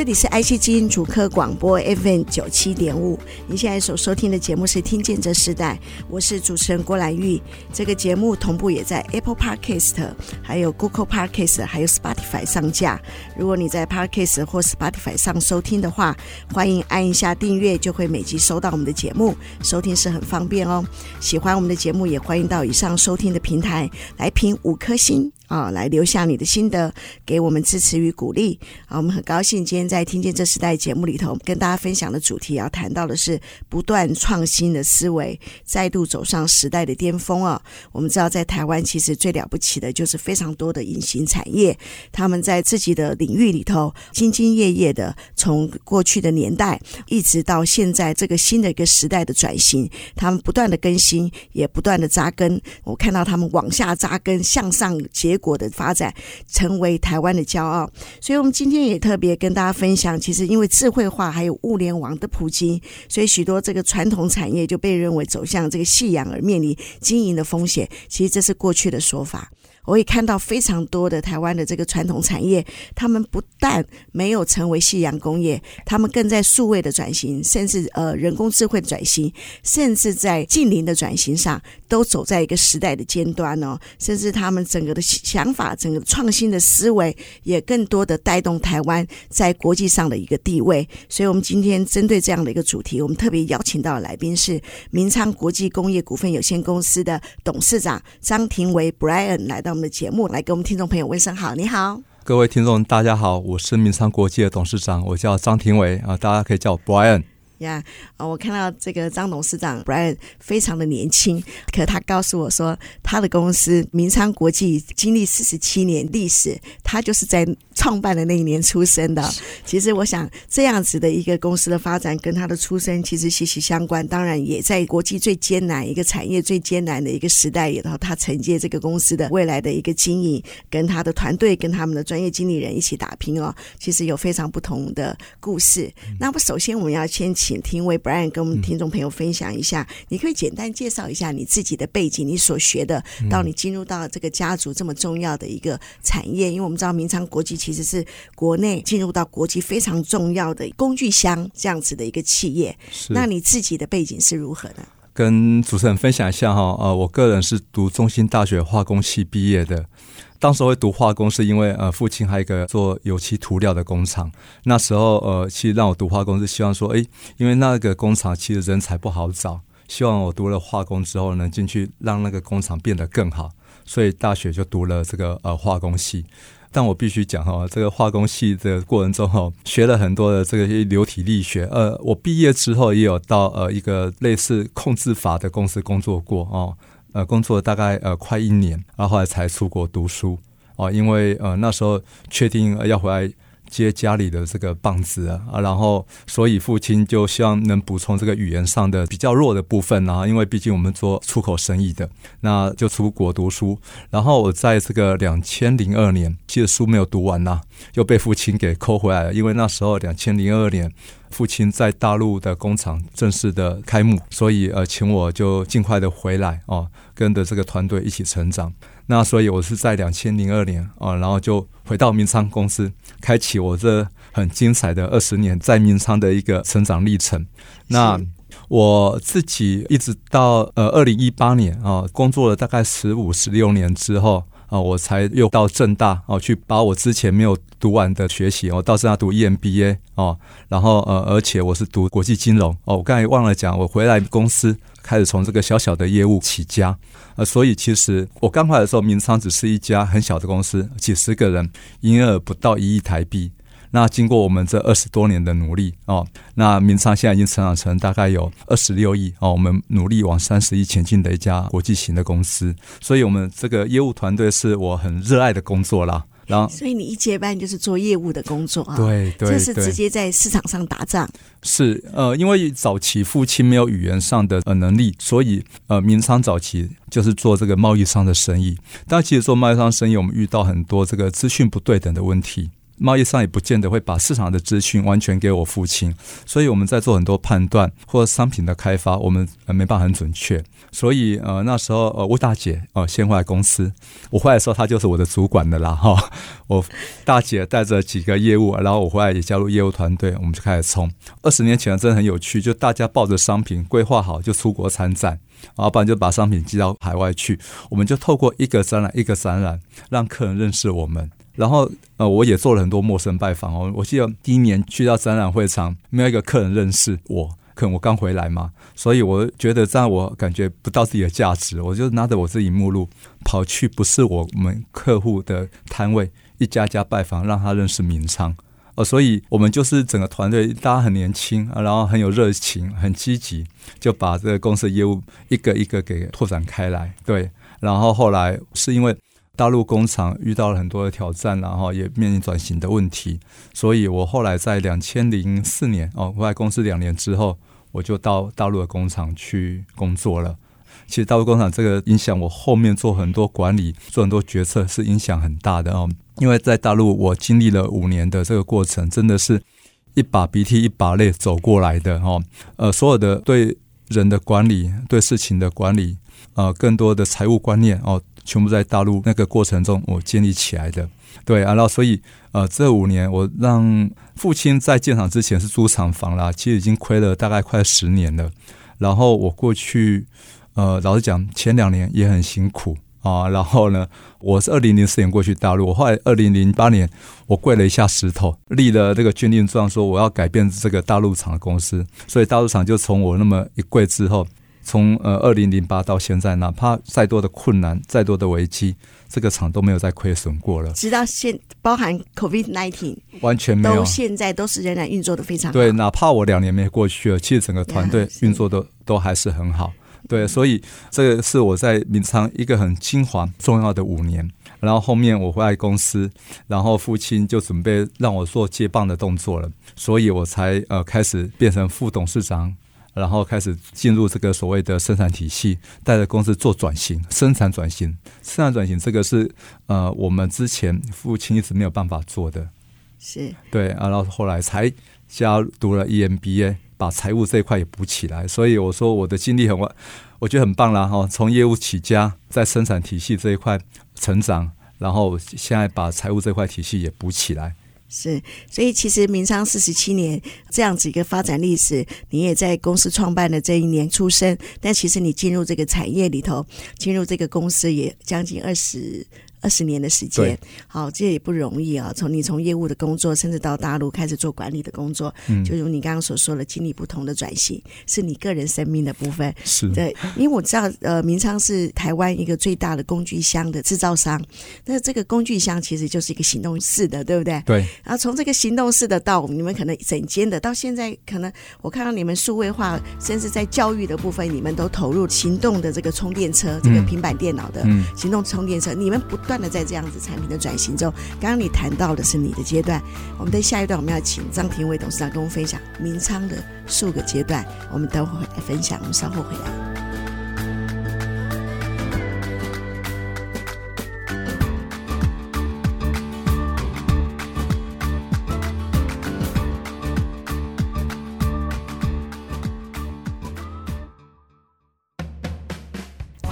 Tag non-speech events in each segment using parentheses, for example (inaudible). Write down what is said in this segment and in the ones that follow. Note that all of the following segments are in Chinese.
这里是 IC 基因主科广播 FM 九七点五，您现在所收听的节目是《听见这时代》，我是主持人郭兰玉。这个节目同步也在 Apple Podcast、还有 Google Podcast、还有 Spotify 上架。如果你在 Podcast 或 Spotify 上收听的话，欢迎按一下订阅，就会每集收到我们的节目，收听是很方便哦。喜欢我们的节目，也欢迎到以上收听的平台来评五颗星。啊、来留下你的心得，给我们支持与鼓励。啊，我们很高兴今天在听见这时代节目里头，跟大家分享的主题要谈到的是不断创新的思维，再度走上时代的巅峰啊！我们知道，在台湾其实最了不起的就是非常多的隐形产业，他们在自己的领域里头兢兢业业的，从过去的年代一直到现在这个新的一个时代的转型，他们不断的更新，也不断的扎根。我看到他们往下扎根，向上结。国的发展成为台湾的骄傲，所以我们今天也特别跟大家分享，其实因为智慧化还有物联网的普及，所以许多这个传统产业就被认为走向这个夕阳而面临经营的风险。其实这是过去的说法。我也看到非常多的台湾的这个传统产业，他们不但没有成为夕阳工业，他们更在数位的转型，甚至呃人工智慧的转型，甚至在近邻的转型上，都走在一个时代的尖端哦。甚至他们整个的想法，整个创新的思维，也更多的带动台湾在国际上的一个地位。所以，我们今天针对这样的一个主题，我们特别邀请到的来宾是明昌国际工业股份有限公司的董事长张庭维 Brian 来到。我们的节目来给我们听众朋友问声好，你好，各位听众大家好，我是明昌国际的董事长，我叫张庭伟啊，大家可以叫我 Brian。呀，啊，我看到这个张董事长 Brian 非常的年轻，可他告诉我说，他的公司明昌国际经历四十七年历史，他就是在。创办的那一年出生的，其实我想这样子的一个公司的发展跟他的出生其实息息相关。当然，也在国际最艰难一个产业最艰难的一个时代里头，他承接这个公司的未来的一个经营，跟他的团队跟他们的专业经理人一起打拼哦。其实有非常不同的故事。那么，首先我们要先请庭维 Brian 跟我们听众朋友分享一下，你可以简单介绍一下你自己的背景，你所学的，到你进入到这个家族这么重要的一个产业。因为我们知道明昌国际其实是国内进入到国际非常重要的工具箱这样子的一个企业，那你自己的背景是如何的？跟主持人分享一下哈，呃，我个人是读中兴大学化工系毕业的，当时会读化工是因为呃，父亲还有一个做油漆涂料的工厂，那时候呃，其实让我读化工是希望说，哎，因为那个工厂其实人才不好找，希望我读了化工之后能进去让那个工厂变得更好，所以大学就读了这个呃化工系。但我必须讲哈，这个化工系的过程中哈，学了很多的这个流体力学。呃，我毕业之后也有到呃一个类似控制法的公司工作过哦，呃，工作大概呃快一年，然后后来才出国读书哦，因为呃那时候确定要回来。接家里的这个棒子啊，然后所以父亲就希望能补充这个语言上的比较弱的部分啊，因为毕竟我们做出口生意的，那就出国读书。然后我在这个两千零二年，其实书没有读完呐，又被父亲给扣回来了，因为那时候两千零二年，父亲在大陆的工厂正式的开幕，所以呃，请我就尽快的回来哦，跟着这个团队一起成长。那所以，我是在两千零二年啊，然后就回到明昌公司，开启我这很精彩的二十年在明昌的一个成长历程。那我自己一直到呃二零一八年啊，工作了大概十五十六年之后啊，我才又到正大哦，去把我之前没有读完的学习哦，到正大读 EMBA 哦，然后呃，而且我是读国际金融哦，我刚才忘了讲，我回来公司。开始从这个小小的业务起家，呃，所以其实我刚回来的时候，明昌只是一家很小的公司，几十个人，营业额不到一亿台币。那经过我们这二十多年的努力哦，那明昌现在已经成长成大概有二十六亿哦，我们努力往三十亿前进的一家国际型的公司。所以，我们这个业务团队是我很热爱的工作啦。然后，所以你一接班就是做业务的工作啊？对对，这是直接在市场上打仗。是呃，因为早期父亲没有语言上的呃能力，所以呃，明昌早期就是做这个贸易商的生意。但其实做贸易商生意，我们遇到很多这个资讯不对等的问题。贸易商也不见得会把市场的资讯完全给我父亲，所以我们在做很多判断或者商品的开发，我们没办法很准确。所以呃那时候呃我大姐呃先回来公司，我回来的时候她就是我的主管的啦 (laughs) 哈。我大姐带着几个业务，然后我回来也加入业务团队，我们就开始冲。二十年前真的很有趣，就大家抱着商品规划好就出国参展，然后不然就把商品寄到海外去，我们就透过一个展览一个展览让客人认识我们。然后，呃，我也做了很多陌生拜访哦。我记得第一年去到展览会场，没有一个客人认识我，可能我刚回来嘛，所以我觉得这样我感觉不到自己的价值，我就拿着我自己目录跑去不是我们客户的摊位，一家家拜访，让他认识名昌。呃，所以我们就是整个团队，大家很年轻，然后很有热情，很积极，就把这个公司的业务一个一个给拓展开来。对，然后后来是因为。大陆工厂遇到了很多的挑战，然后也面临转型的问题，所以我后来在两千零四年哦，我在公司两年之后，我就到大陆的工厂去工作了。其实大陆工厂这个影响我后面做很多管理、做很多决策是影响很大的哦。因为在大陆我经历了五年的这个过程，真的是一把鼻涕一把泪走过来的哦。呃，所有的对人的管理、对事情的管理，呃，更多的财务观念哦。全部在大陆那个过程中，我建立起来的。对啊，然后所以呃，这五年我让父亲在建厂之前是租厂房啦，其实已经亏了大概快十年了。然后我过去呃，老实讲，前两年也很辛苦啊。然后呢，我是二零零四年过去大陆，我后来二零零八年我跪了一下石头，立了这个军令状，说我要改变这个大陆厂的公司。所以大陆厂就从我那么一跪之后。从呃二零零八到现在，哪怕再多的困难、再多的危机，这个厂都没有再亏损过了。直到现，包含 COVID nineteen，完全没有，都现在都是仍然运作的非常好。对，哪怕我两年没过去了，其实整个团队运作的都还是很好。对，所以这个是我在明昌一个很精华重要的五年。然后后面我回来公司，然后父亲就准备让我做接棒的动作了，所以我才呃开始变成副董事长。然后开始进入这个所谓的生产体系，带着公司做转型，生产转型，生产转型，这个是呃我们之前父亲一直没有办法做的，是对，然后后来才加读了 EMBA，把财务这一块也补起来。所以我说我的经历很完，我觉得很棒啦哈，从业务起家，在生产体系这一块成长，然后现在把财务这块体系也补起来。是，所以其实明昌四十七年这样子一个发展历史，你也在公司创办的这一年出生，但其实你进入这个产业里头，进入这个公司也将近二十。二十年的时间，好，这也不容易啊。从你从业务的工作，甚至到大陆开始做管理的工作，嗯，就如你刚刚所说的，经历不同的转型，是你个人生命的部分。是对，因为我知道，呃，明昌是台湾一个最大的工具箱的制造商。那这个工具箱其实就是一个行动式的，对不对？对。然后从这个行动式的到你们可能整间的，到现在可能我看到你们数位化，甚至在教育的部分，你们都投入行动的这个充电车，这个平板电脑的行动充电车，嗯、你们不。不断的在这样子产品的转型中，刚刚你谈到的是你的阶段，我们在下一段我们要请张庭伟董事长跟我们分享明仓的数个阶段，我们等会来分享，我们稍后回来。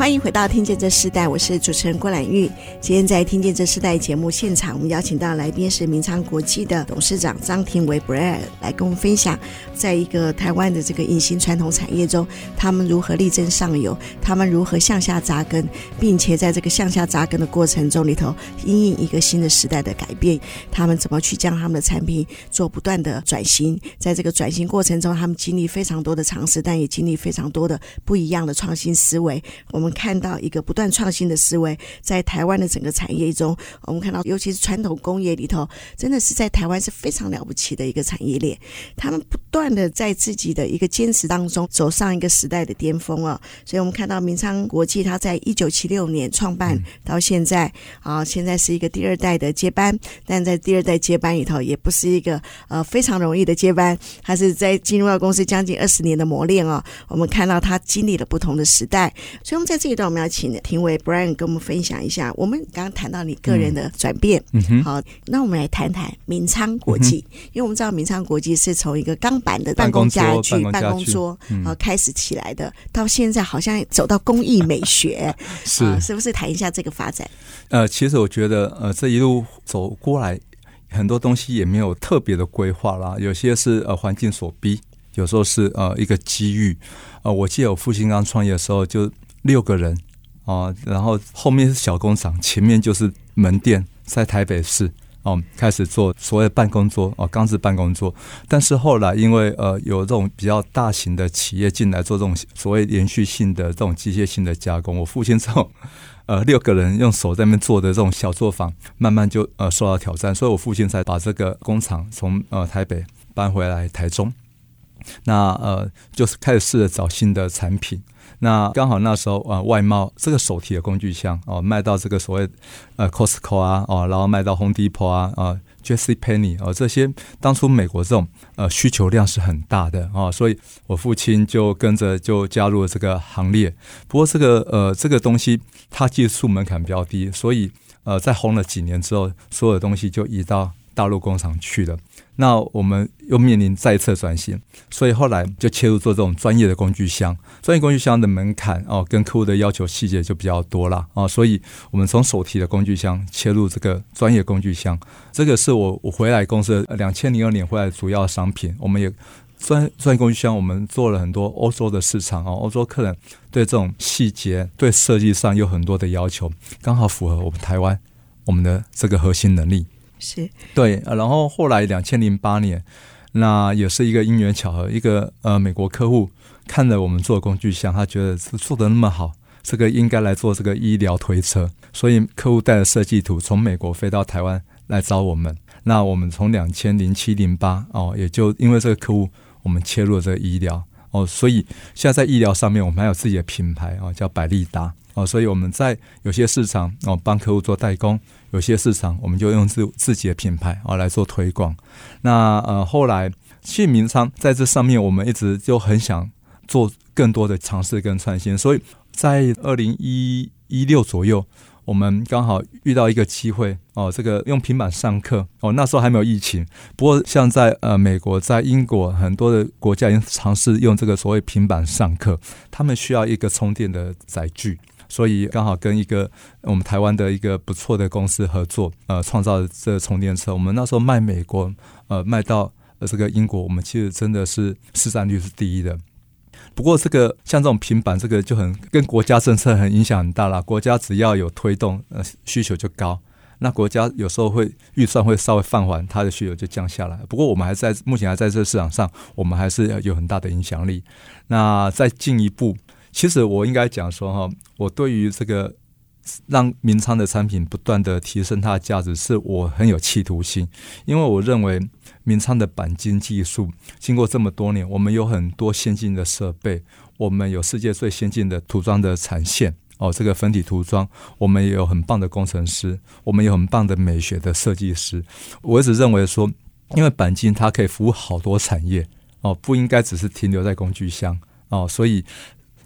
欢迎回到《听见这世代》，我是主持人郭兰玉。今天在《听见这世代》节目现场，我们邀请到来宾是明昌国际的董事长张庭纬 Brad 来跟我们分享，在一个台湾的这个隐形传统产业中，他们如何力争上游，他们如何向下扎根，并且在这个向下扎根的过程中里头，因应一个新的时代的改变，他们怎么去将他们的产品做不断的转型，在这个转型过程中，他们经历非常多的尝试，但也经历非常多的不一样的创新思维。我们。看到一个不断创新的思维，在台湾的整个产业中，我们看到，尤其是传统工业里头，真的是在台湾是非常了不起的一个产业链。他们不断的在自己的一个坚持当中，走上一个时代的巅峰啊！所以我们看到明昌国际，它在一九七六年创办到现在啊，现在是一个第二代的接班，但在第二代接班里头，也不是一个呃非常容易的接班，它是在进入到公司将近二十年的磨练哦。我们看到他经历了不同的时代，所以我们在这一段我们要请庭维 Brian 跟我们分享一下。我们刚刚谈到你个人的转变，嗯嗯、好，那我们来谈谈明昌国际，嗯、因为我们知道明昌国际是从一个钢板的办公家具、办公桌啊开始起来的，到现在好像走到工艺美学，(laughs) 是、啊、是不是？谈一下这个发展。呃，其实我觉得，呃，这一路走过来，很多东西也没有特别的规划啦，有些是呃环境所逼。有时候是呃一个机遇，呃，我记得我父亲刚创业的时候就六个人啊、然后后面是小工厂，前面就是门店，在台北市哦、开始做所谓办公桌哦，钢制办公桌。但是后来因为呃有这种比较大型的企业进来做这种所谓连续性的这种机械性的加工，我父亲这种呃六个人用手在那边做的这种小作坊，慢慢就呃受到挑战，所以我父亲才把这个工厂从呃台北搬回来台中。那呃，就是开始试着找新的产品。那刚好那时候呃，外贸这个手提的工具箱哦，卖到这个所谓呃 Costco 啊哦，然后卖到 Home Depot 啊啊 Jesse Penny 哦，这些当初美国这种呃需求量是很大的啊，所以我父亲就跟着就加入了这个行列。不过这个呃这个东西它技术门槛比较低，所以呃在红了几年之后，所有的东西就移到大陆工厂去了。那我们又面临再次转型，所以后来就切入做这种专业的工具箱。专业工具箱的门槛哦，跟客户的要求细节就比较多了啊，所以我们从手提的工具箱切入这个专业工具箱。这个是我我回来公司两千零二年回来的主要商品。我们也专专业工具箱，我们做了很多欧洲的市场啊，欧洲客人对这种细节、对设计上有很多的要求，刚好符合我们台湾我们的这个核心能力。是。对，然后后来两千零八年，那也是一个因缘巧合，一个呃美国客户看了我们做工具箱，他觉得是做的那么好，这个应该来做这个医疗推车，所以客户带着设计图从美国飞到台湾来找我们。那我们从两千零七零八哦，也就因为这个客户，我们切入了这个医疗。哦，所以现在在医疗上面，我们还有自己的品牌哦，叫百利达。哦，所以我们在有些市场哦帮客户做代工。有些市场，我们就用自自己的品牌哦来做推广。那呃后来，其实明昌在这上面，我们一直就很想做更多的尝试跟创新。所以在二零一六左右，我们刚好遇到一个机会哦，这个用平板上课哦，那时候还没有疫情。不过像在呃美国、在英国很多的国家已经尝试用这个所谓平板上课，他们需要一个充电的载具。所以刚好跟一个我们台湾的一个不错的公司合作，呃，创造这充电车。我们那时候卖美国，呃，卖到这个英国，我们其实真的是市占率是第一的。不过这个像这种平板，这个就很跟国家政策很影响很大了。国家只要有推动，呃，需求就高。那国家有时候会预算会稍微放缓，它的需求就降下来。不过我们还在目前还在这个市场上，我们还是有很大的影响力。那再进一步。其实我应该讲说哈，我对于这个让明昌的产品不断的提升它的价值，是我很有企图心。因为我认为明昌的钣金技术经过这么多年，我们有很多先进的设备，我们有世界最先进的涂装的产线哦，这个粉体涂装，我们也有很棒的工程师，我们有很棒的美学的设计师。我一直认为说，因为钣金它可以服务好多产业哦，不应该只是停留在工具箱哦，所以。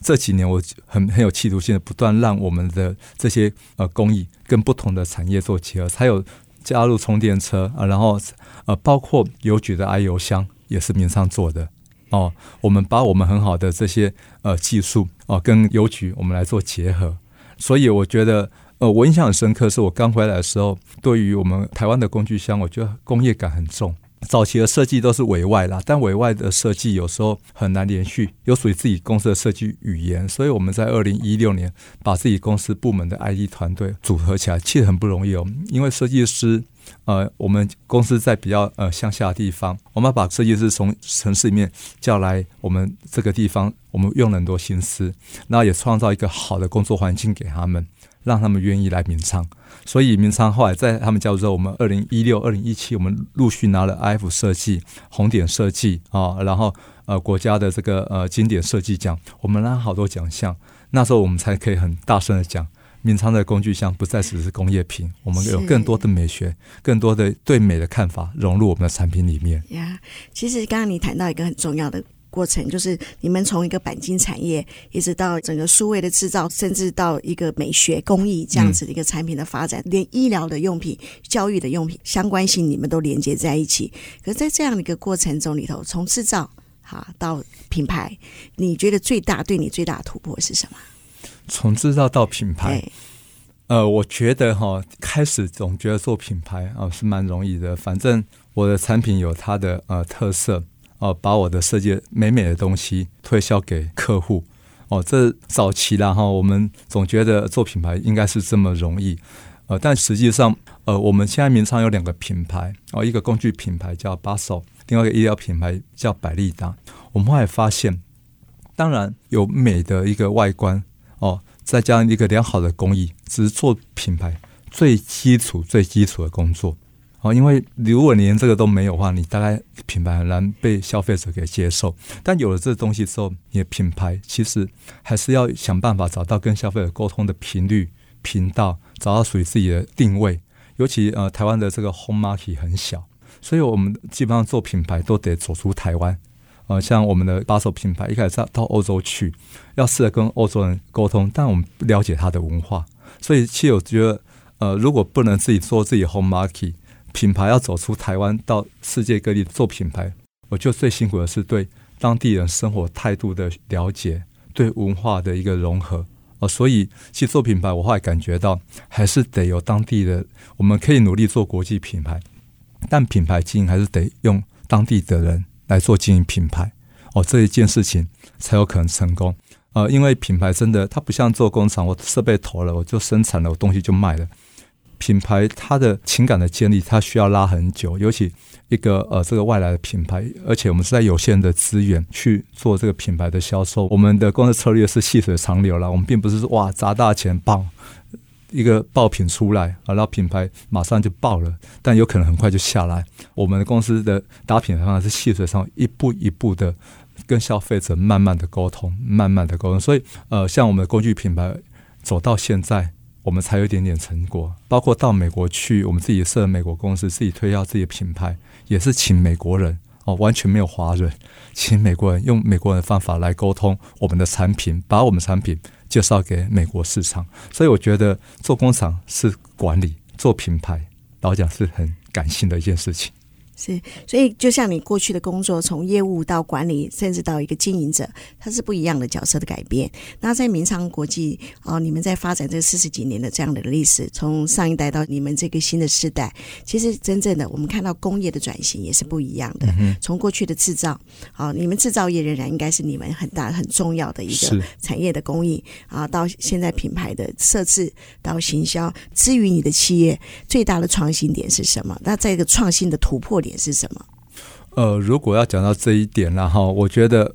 这几年我很很有企图心的，不断让我们的这些呃工艺跟不同的产业做结合，才有加入充电车啊，然后呃包括邮局的 i 邮箱也是民商做的哦。我们把我们很好的这些呃技术哦跟邮局我们来做结合，所以我觉得呃我印象很深刻，是我刚回来的时候，对于我们台湾的工具箱，我觉得工业感很重。早期的设计都是委外啦，但委外的设计有时候很难连续，有属于自己公司的设计语言，所以我们在二零一六年把自己公司部门的 IT 团队组合起来，其实很不容易哦。因为设计师呃，我们公司在比较呃乡下的地方，我们要把设计师从城市里面叫来我们这个地方，我们用了很多心思，那也创造一个好的工作环境给他们，让他们愿意来明昌。所以明昌后来在他们加入之后，我们二零一六、二零一七，我们陆续拿了 IF 设计、红点设计啊，然后呃国家的这个呃经典设计奖，我们拿好多奖项。那时候我们才可以很大声的讲。明昌的工具箱不再只是工业品，我们有更多的美学，更多的对美的看法融入我们的产品里面。呀，其实刚刚你谈到一个很重要的过程，就是你们从一个钣金产业，一直到整个数位的制造，甚至到一个美学工艺这样子的一个产品的发展，嗯、连医疗的用品、教育的用品相关性，你们都连接在一起。可是在这样的一个过程中里头，从制造哈到品牌，你觉得最大对你最大的突破是什么？从制造到品牌，呃，我觉得哈，开始总觉得做品牌啊、呃、是蛮容易的，反正我的产品有它的呃特色哦、把我的设计美美的东西推销给客户哦、这早期啦哈，我们总觉得做品牌应该是这么容易，呃，但实际上呃，我们现在名创有两个品牌哦、一个工具品牌叫 Basso，另外一个医疗品牌叫百利达。我们后来发现，当然有美的一个外观。哦，再加上一个良好的工艺，只是做品牌最基础、最基础的工作。哦，因为如果连这个都没有的话，你大概品牌很难被消费者给接受。但有了这个东西之后，你的品牌其实还是要想办法找到跟消费者沟通的频率、频道，找到属于自己的定位。尤其呃，台湾的这个 home market 很小，所以我们基本上做品牌都得走出台湾。呃，像我们的把手品牌，一开始到到欧洲去，要试着跟欧洲人沟通，但我们不了解他的文化，所以其实我觉得，呃，如果不能自己做自己 home market 品牌，要走出台湾到世界各地做品牌，我觉得最辛苦的是对当地人生活态度的了解，对文化的一个融合。哦、所以其实做品牌，我后来感觉到还是得有当地的，我们可以努力做国际品牌，但品牌经营还是得用当地的人。来做经营品牌哦，这一件事情才有可能成功。呃，因为品牌真的，它不像做工厂，我设备投了，我就生产了，我东西就卖了。品牌它的情感的建立，它需要拉很久。尤其一个呃，这个外来的品牌，而且我们是在有限的资源去做这个品牌的销售。我们的公司策略是细水长流了，我们并不是说哇砸大钱棒。一个爆品出来啊，然后品牌马上就爆了，但有可能很快就下来。我们的公司的打品牌方式是细水长流，一步一步的跟消费者慢慢的沟通，慢慢的沟通。所以，呃，像我们的工具品牌走到现在，我们才有一点点成果。包括到美国去，我们自己设美国公司，自己推销自己的品牌，也是请美国人哦，完全没有华人，请美国人用美国人的方法来沟通我们的产品，把我们产品。介绍给美国市场，所以我觉得做工厂是管理，做品牌老讲是很感性的一件事情。是，所以就像你过去的工作，从业务到管理，甚至到一个经营者，它是不一样的角色的改变。那在明昌国际哦，你们在发展这四十几年的这样的历史，从上一代到你们这个新的世代，其实真正的我们看到工业的转型也是不一样的。嗯、从过去的制造，哦，你们制造业仍然应该是你们很大很重要的一个产业的供应啊，到现在品牌的设置到行销，至于你的企业最大的创新点是什么？那在一个创新的突破点。是什么？呃，如果要讲到这一点，然后我觉得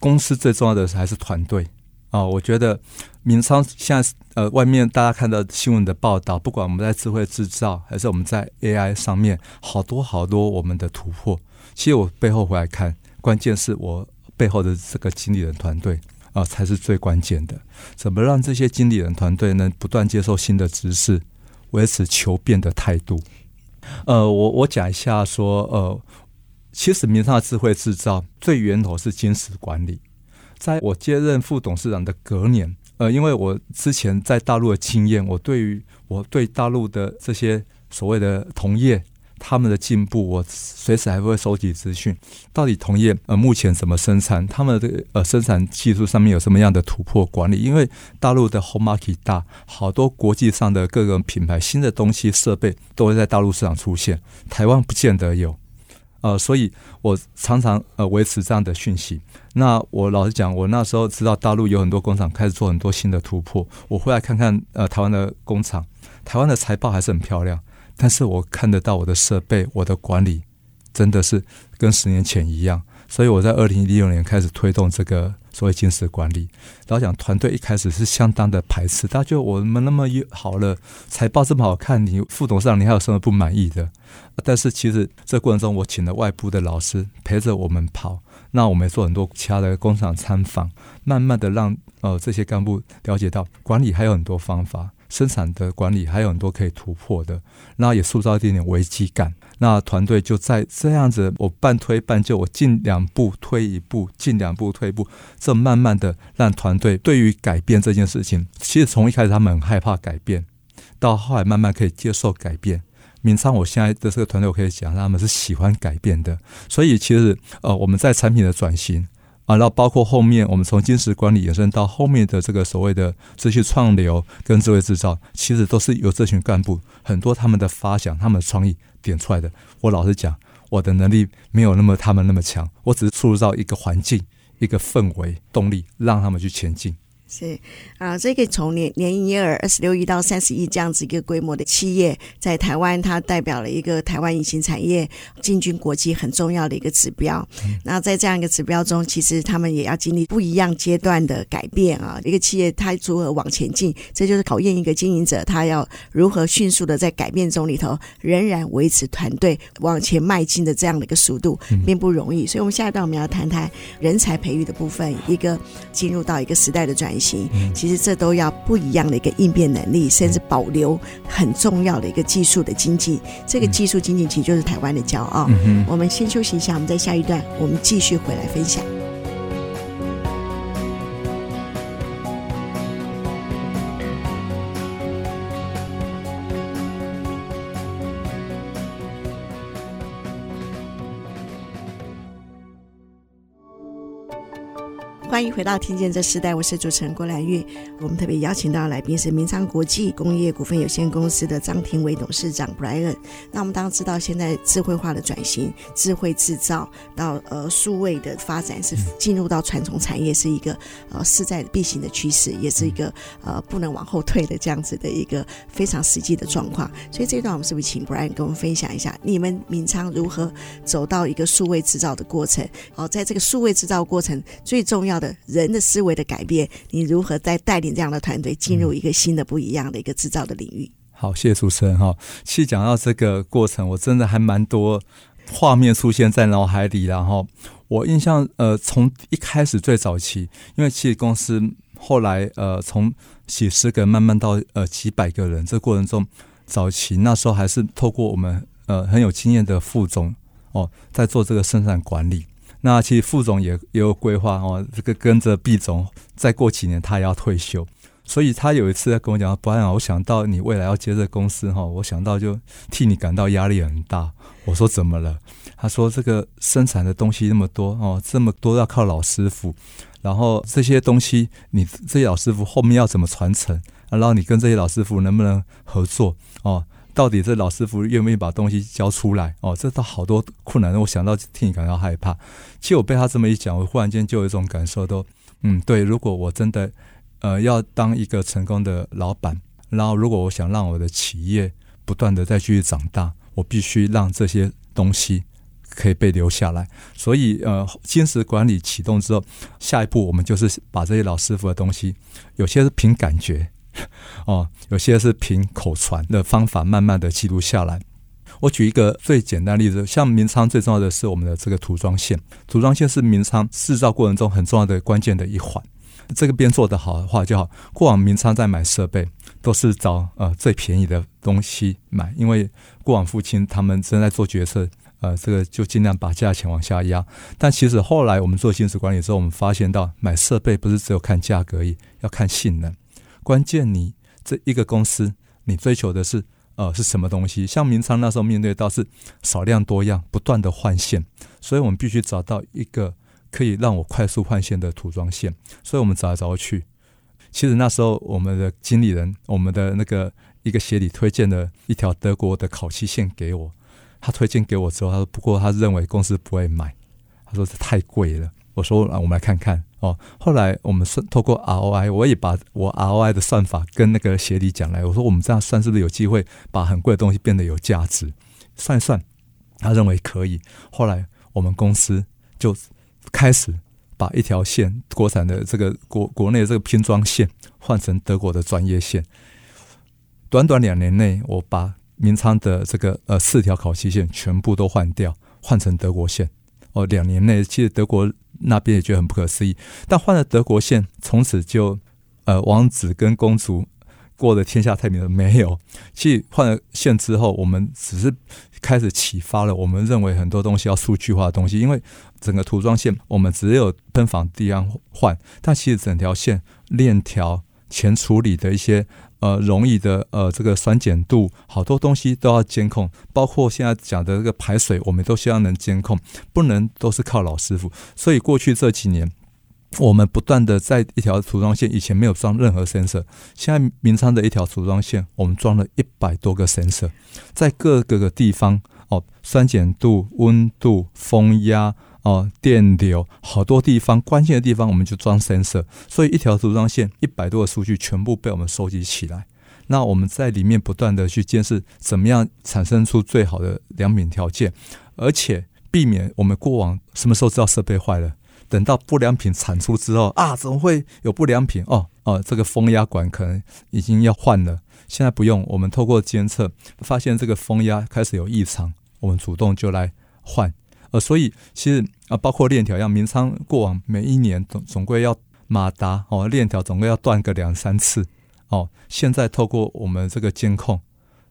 公司最重要的还是团队啊。我觉得明昌现在呃，外面大家看到新闻的报道，不管我们在智慧制造，还是我们在 AI 上面，好多好多我们的突破。其实我背后回来看，关键是我背后的这个经理人团队啊，才是最关键的。怎么让这些经理人团队能不断接受新的知识，维持求变的态度？呃，我我讲一下说，呃，其实明创智慧制造最源头是精实管理。在我接任副董事长的隔年，呃，因为我之前在大陆的经验，我对于我对大陆的这些所谓的同业。他们的进步，我随时还会收集资讯。到底同业呃目前怎么生产？他们的呃生产技术上面有什么样的突破管理？因为大陆的 home market 大，好多国际上的各个品牌新的东西设备都会在大陆市场出现，台湾不见得有。呃，所以我常常呃维持这样的讯息。那我老实讲，我那时候知道大陆有很多工厂开始做很多新的突破，我回来看看呃台湾的工厂，台湾的财报还是很漂亮。但是我看得到我的设备，我的管理真的是跟十年前一样。所以我在二零一六年开始推动这个所谓精实管理。老讲团队一开始是相当的排斥，大家觉得我们那么好了，财报这么好看，你副董事长你还有什么不满意的？但是其实这过程中，我请了外部的老师陪着我们跑，那我们也做很多其他的工厂参访，慢慢的让呃这些干部了解到管理还有很多方法，生产的管理还有很多可以突破的，那也塑造一点点危机感。那团队就在这样子，我半推半就，我进两步退一步，进两步退一步，这慢慢的让团队对于改变这件事情，其实从一开始他们很害怕改变，到后来慢慢可以接受改变。明昌，我现在的这个团队，我可以讲，他们是喜欢改变的。所以其实呃，我们在产品的转型。啊，然后包括后面我们从金石管理延伸到后面的这个所谓的这些创流跟智慧制造，其实都是由这群干部很多他们的发想、他们的创意点出来的。我老实讲，我的能力没有那么他们那么强，我只是塑造一个环境、一个氛围、动力，让他们去前进。是啊，这个从年年营业额二十六亿到三十亿这样子一个规模的企业，在台湾它代表了一个台湾隐形产业进军国际很重要的一个指标。嗯、那在这样一个指标中，其实他们也要经历不一样阶段的改变啊。一个企业它如何往前进，这就是考验一个经营者他要如何迅速的在改变中里头仍然维持团队往前迈进的这样的一个速度，并不容易。所以，我们下一段我们要谈谈人才培育的部分，一个进入到一个时代的转其实这都要不一样的一个应变能力，甚至保留很重要的一个技术的经济。这个技术经济其实就是台湾的骄傲。我们先休息一下，我们在下一段我们继续回来分享。欢迎回到《听见这时代》，我是主持人郭兰玉。我们特别邀请到的来宾是明昌国际工业股份有限公司的张庭伟董事长 Brian。那我们当然知道，现在智慧化的转型、智慧制造到呃数位的发展，是进入到传统产业，是一个呃势在必行的趋势，也是一个呃不能往后退的这样子的一个非常实际的状况。所以这一段我们是不是请 Brian 跟我们分享一下，你们明昌如何走到一个数位制造的过程？哦，在这个数位制造过程最重要的。人的思维的改变，你如何在带领这样的团队进入一个新的、不一样的一个制造的领域？好，谢谢主持人哈。其实讲到这个过程，我真的还蛮多画面出现在脑海里。然后我印象，呃，从一开始最早期，因为其实公司后来呃从几十个慢慢到呃几百个人，这过程中早期那时候还是透过我们呃很有经验的副总哦，在做这个生产管理。那其实副总也也有规划哦，这个跟着毕总，再过几年他也要退休，所以他有一次在跟我讲，不然我想到你未来要接这公司哈，我想到就替你感到压力很大。我说怎么了？他说这个生产的东西那么多哦，这么多要靠老师傅，然后这些东西你这些老师傅后面要怎么传承？然后你跟这些老师傅能不能合作哦？到底这老师傅愿不愿意把东西交出来？哦，这都好多困难，我想到替你感到害怕。其实我被他这么一讲，我忽然间就有一种感受都，嗯，对。如果我真的呃要当一个成功的老板，然后如果我想让我的企业不断的再继续长大，我必须让这些东西可以被留下来。所以呃，精实管理启动之后，下一步我们就是把这些老师傅的东西，有些是凭感觉。(laughs) 哦，有些是凭口传的方法，慢慢的记录下来。我举一个最简单例子，像明昌最重要的是我们的这个涂装线，涂装线是明昌制造过程中很重要的关键的一环。这个边做得好的话就好。过往明昌在买设备都是找呃最便宜的东西买，因为过往父亲他们正在做决策，呃，这个就尽量把价钱往下压。但其实后来我们做金属管理之后，我们发现到买设备不是只有看价格而已，要看性能。关键，你这一个公司，你追求的是呃是什么东西？像明昌那时候面对到是少量多样，不断的换线，所以我们必须找到一个可以让我快速换线的涂装线。所以我们找来找去，其实那时候我们的经理人，我们的那个一个协理推荐了一条德国的烤漆线给我。他推荐给我之后，他说不过他认为公司不会买，他说这太贵了。我说啊，我们来看看。哦，后来我们算透过 ROI，我也把我 ROI 的算法跟那个协理讲来，我说我们这样算是不是有机会把很贵的东西变得有价值？算一算，他认为可以。后来我们公司就开始把一条线国产的这个国国内的这个拼装线换成德国的专业线。短短两年内，我把明昌的这个呃四条烤漆线全部都换掉，换成德国线。哦，两年内，其实德国那边也觉得很不可思议。但换了德国线，从此就，呃，王子跟公主过了天下太平了没有？(laughs) 其实换了线之后，我们只是开始启发了我们认为很多东西要数据化的东西。因为整个涂装线，我们只有喷房地样换，但其实整条线链条前处理的一些。呃，容易的呃，这个酸碱度，好多东西都要监控，包括现在讲的这个排水，我们都希望能监控，不能都是靠老师傅。所以过去这几年，我们不断的在一条涂装线，以前没有装任何 sensor，现在明昌的一条涂装线，我们装了一百多个 sensor，在各个个地方哦，酸碱度、温度、风压。哦，电流好多地方，关键的地方我们就装 sensor，所以一条组装线一百多个数据全部被我们收集起来。那我们在里面不断的去监视，怎么样产生出最好的良品条件，而且避免我们过往什么时候知道设备坏了，等到不良品产出之后啊，怎么会有不良品？哦哦，这个风压管可能已经要换了。现在不用，我们透过监测发现这个风压开始有异常，我们主动就来换。呃，所以其实啊，包括链条一样，明昌过往每一年总总归要马达哦，链条总归要断个两三次哦。现在透过我们这个监控，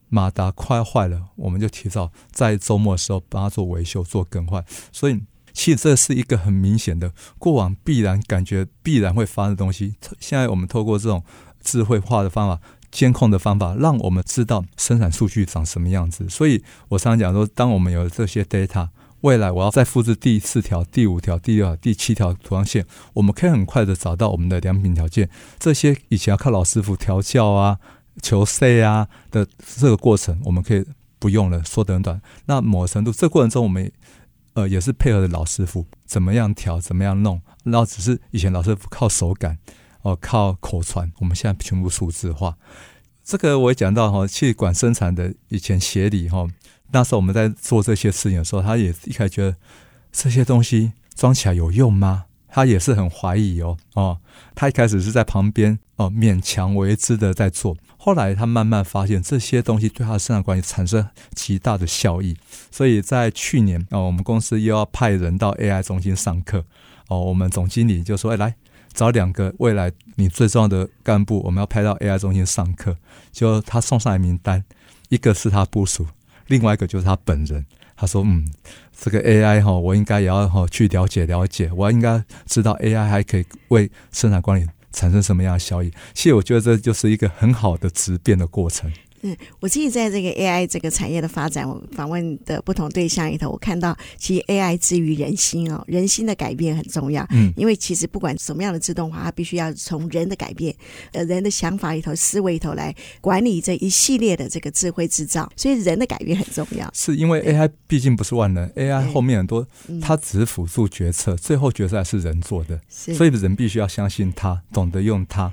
马达快坏了，我们就提早在周末的时候帮他做维修、做更换。所以其实这是一个很明显的过往必然感觉必然会发生的东西。现在我们透过这种智慧化的方法、监控的方法，让我们知道生产数据长什么样子。所以我常常讲说，当我们有这些 data。未来我要再复制第四条、第五条、第六条、第七条涂装线，我们可以很快的找到我们的良品条件。这些以前要靠老师傅调教啊、求 C 啊的这个过程，我们可以不用了，缩得很短。那某程度，这过程中我们呃也是配合的老师傅怎么样调、怎么样弄，然后只是以前老师傅靠手感哦、靠口传，我们现在全部数字化。这个我也讲到哈，气管生产的以前协理哈。那时候我们在做这些事情的时候，他也一开始觉得这些东西装起来有用吗？他也是很怀疑哦哦。他一开始是在旁边哦勉强为之的在做，后来他慢慢发现这些东西对他的生产管理产生极大的效益。所以在去年哦，我们公司又要派人到 AI 中心上课哦，我们总经理就说：“哎，来找两个未来你最重要的干部，我们要派到 AI 中心上课。”就他送上来名单，一个是他部署。另外一个就是他本人，他说：“嗯，这个 AI 哈，我应该也要哈去了解了解，我应该知道 AI 还可以为生产管理产生什么样的效益。其实我觉得这就是一个很好的质变的过程。”嗯，我自己在这个 AI 这个产业的发展，我访问的不同对象里头，我看到其实 AI 之于人心哦，人心的改变很重要。嗯，因为其实不管什么样的自动化，它必须要从人的改变，呃，人的想法里头、思维里头来管理这一系列的这个智慧制造，所以人的改变很重要。是因为 AI 毕竟不是万能，AI 后面很多它只是辅助决策，最后决策还是人做的，所以人必须要相信它，懂得用它。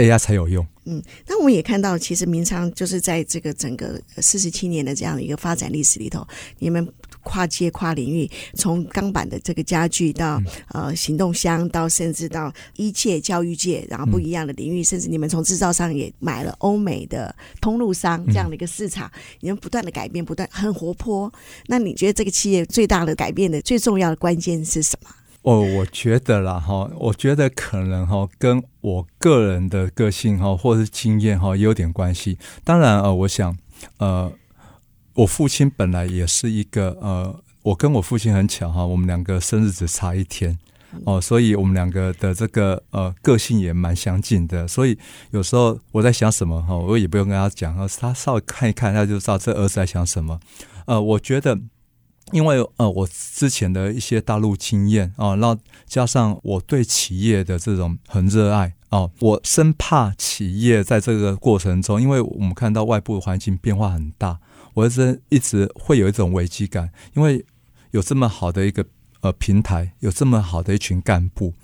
AI 才有用。嗯，那我们也看到，其实明昌就是在这个整个四十七年的这样的一个发展历史里头，你们跨界跨领域，从钢板的这个家具到呃行动箱，到甚至到一界、教育界，然后不一样的领域，甚至你们从制造商也买了欧美的通路商这样的一个市场，你们不断的改变，不断很活泼。那你觉得这个企业最大的改变的最重要的关键是什么？哦，我觉得啦哈，我觉得可能哈跟我个人的个性哈或者是经验哈也有点关系。当然呃，我想呃，我父亲本来也是一个呃，我跟我父亲很巧哈，我们两个生日只差一天哦，所以我们两个的这个呃个性也蛮相近的。所以有时候我在想什么哈，我也不用跟他讲，他稍微看一看，他就知道这儿子在想什么。呃，我觉得。因为呃，我之前的一些大陆经验啊，然后加上我对企业的这种很热爱哦，我生怕企业在这个过程中，因为我们看到外部环境变化很大，我一直一直会有一种危机感，因为有这么好的一个呃平台，有这么好的一群干部，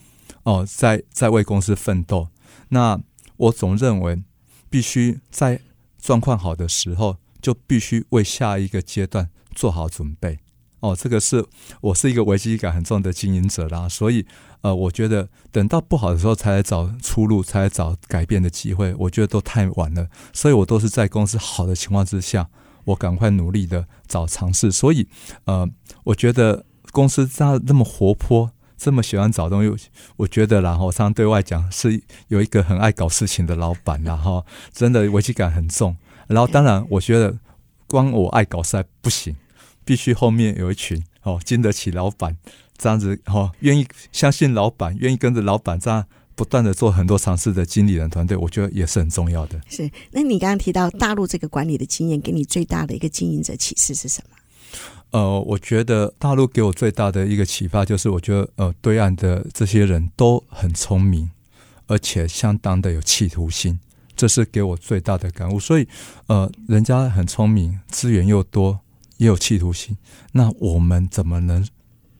哦，在在为公司奋斗。那我总认为，必须在状况好的时候，就必须为下一个阶段做好准备。哦，这个是我是一个危机感很重的经营者啦，所以呃，我觉得等到不好的时候才来找出路，才来找改变的机会，我觉得都太晚了。所以我都是在公司好的情况之下，我赶快努力的找尝试。所以呃，我觉得公司这样那么活泼，这么喜欢找东西，我觉得然后常常对外讲是有一个很爱搞事情的老板，然后真的危机感很重。然后当然，我觉得光我爱搞事还不行。必须后面有一群哦，经得起老板这样子哦，愿意相信老板，愿意跟着老板这样不断的做很多尝试的经理人团队，我觉得也是很重要的。是，那你刚刚提到大陆这个管理的经验，给你最大的一个经营者启示是什么？呃，我觉得大陆给我最大的一个启发就是，我觉得呃，对岸的这些人都很聪明，而且相当的有企图心，这是给我最大的感悟。所以呃，人家很聪明，资源又多。也有企图心，那我们怎么能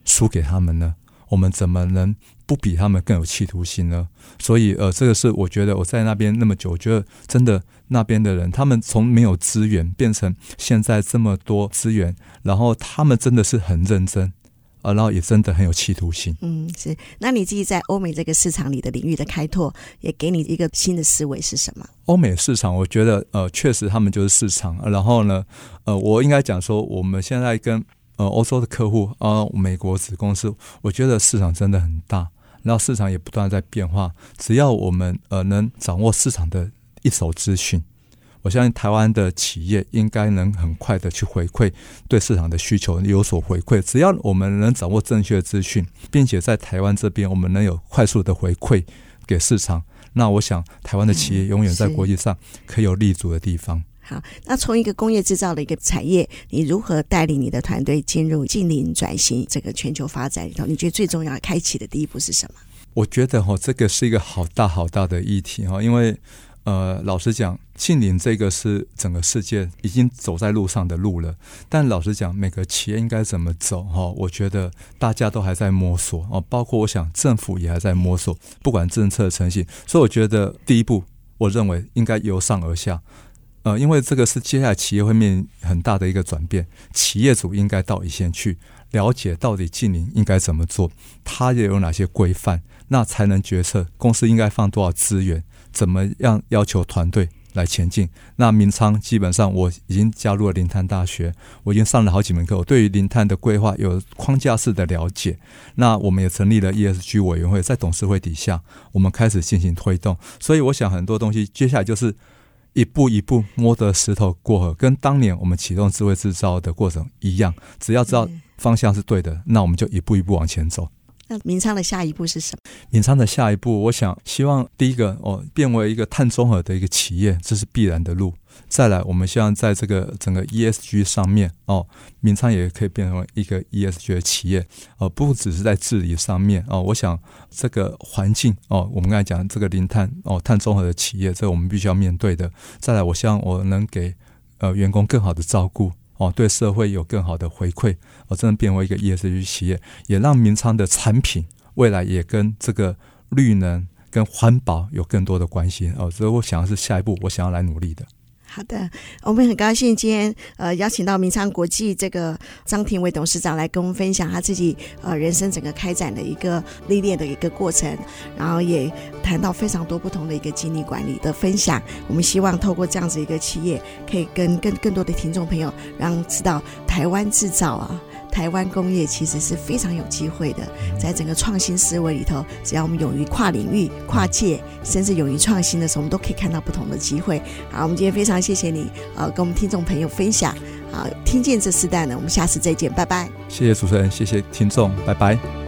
输给他们呢？我们怎么能不比他们更有企图心呢？所以，呃，这个是我觉得我在那边那么久，我觉得真的那边的人，他们从没有资源变成现在这么多资源，然后他们真的是很认真。啊，然后也真的很有企图心。嗯，是。那你自己在欧美这个市场里的领域的开拓，也给你一个新的思维是什么？欧美市场，我觉得呃，确实他们就是市场。然后呢，呃，我应该讲说，我们现在跟呃欧洲的客户啊、呃，美国子公司，我觉得市场真的很大，然后市场也不断在变化。只要我们呃能掌握市场的一手资讯。我相信台湾的企业应该能很快的去回馈对市场的需求有所回馈。只要我们能掌握正确的资讯，并且在台湾这边我们能有快速的回馈给市场，那我想台湾的企业永远在国际上可以有立足的地方。好，那从一个工业制造的一个产业，你如何带领你的团队进入近零转型这个全球发展里头？你觉得最重要的开启的第一步是什么？我觉得哈，这个是一个好大好大的议题哈，因为。呃，老实讲，净零这个是整个世界已经走在路上的路了。但老实讲，每个企业应该怎么走？哈，我觉得大家都还在摸索哦。包括我想，政府也还在摸索，不管政策的成型。所以我觉得第一步，我认为应该由上而下。呃，因为这个是接下来企业会面临很大的一个转变，企业主应该到一线去了解到底净零应该怎么做，它也有哪些规范，那才能决策公司应该放多少资源。怎么样要求团队来前进？那明昌基本上我已经加入了林碳大学，我已经上了好几门课，我对于林碳的规划有框架式的了解。那我们也成立了 ESG 委员会，在董事会底下，我们开始进行推动。所以我想很多东西接下来就是一步一步摸着石头过河，跟当年我们启动智慧制造的过程一样。只要知道方向是对的，那我们就一步一步往前走。那明昌的下一步是什么？明昌的下一步，我想希望第一个哦，变为一个碳中和的一个企业，这是必然的路。再来，我们希望在这个整个 ESG 上面哦，明昌也可以变成一个 ESG 的企业哦，不只是在治理上面哦。我想这个环境哦，我们刚才讲这个零碳哦，碳中和的企业，这个我们必须要面对的。再来，我希望我能给呃员工更好的照顾。哦，对社会有更好的回馈，哦，真的变为一个 ESG 企业，也让明昌的产品未来也跟这个绿能跟环保有更多的关系。哦，所以我想的是下一步，我想要来努力的。好的，我们很高兴今天呃邀请到明昌国际这个张庭伟董事长来跟我们分享他自己呃人生整个开展的一个历练的一个过程，然后也谈到非常多不同的一个经历管理的分享。我们希望透过这样子一个企业，可以跟更更多的听众朋友让知道台湾制造啊。台湾工业其实是非常有机会的，在整个创新思维里头，只要我们勇于跨领域、跨界，甚至勇于创新的时候，我们都可以看到不同的机会。好，我们今天非常谢谢你，呃，跟我们听众朋友分享。好，听见这四代呢，我们下次再见，拜拜。谢谢主持人，谢谢听众，拜拜。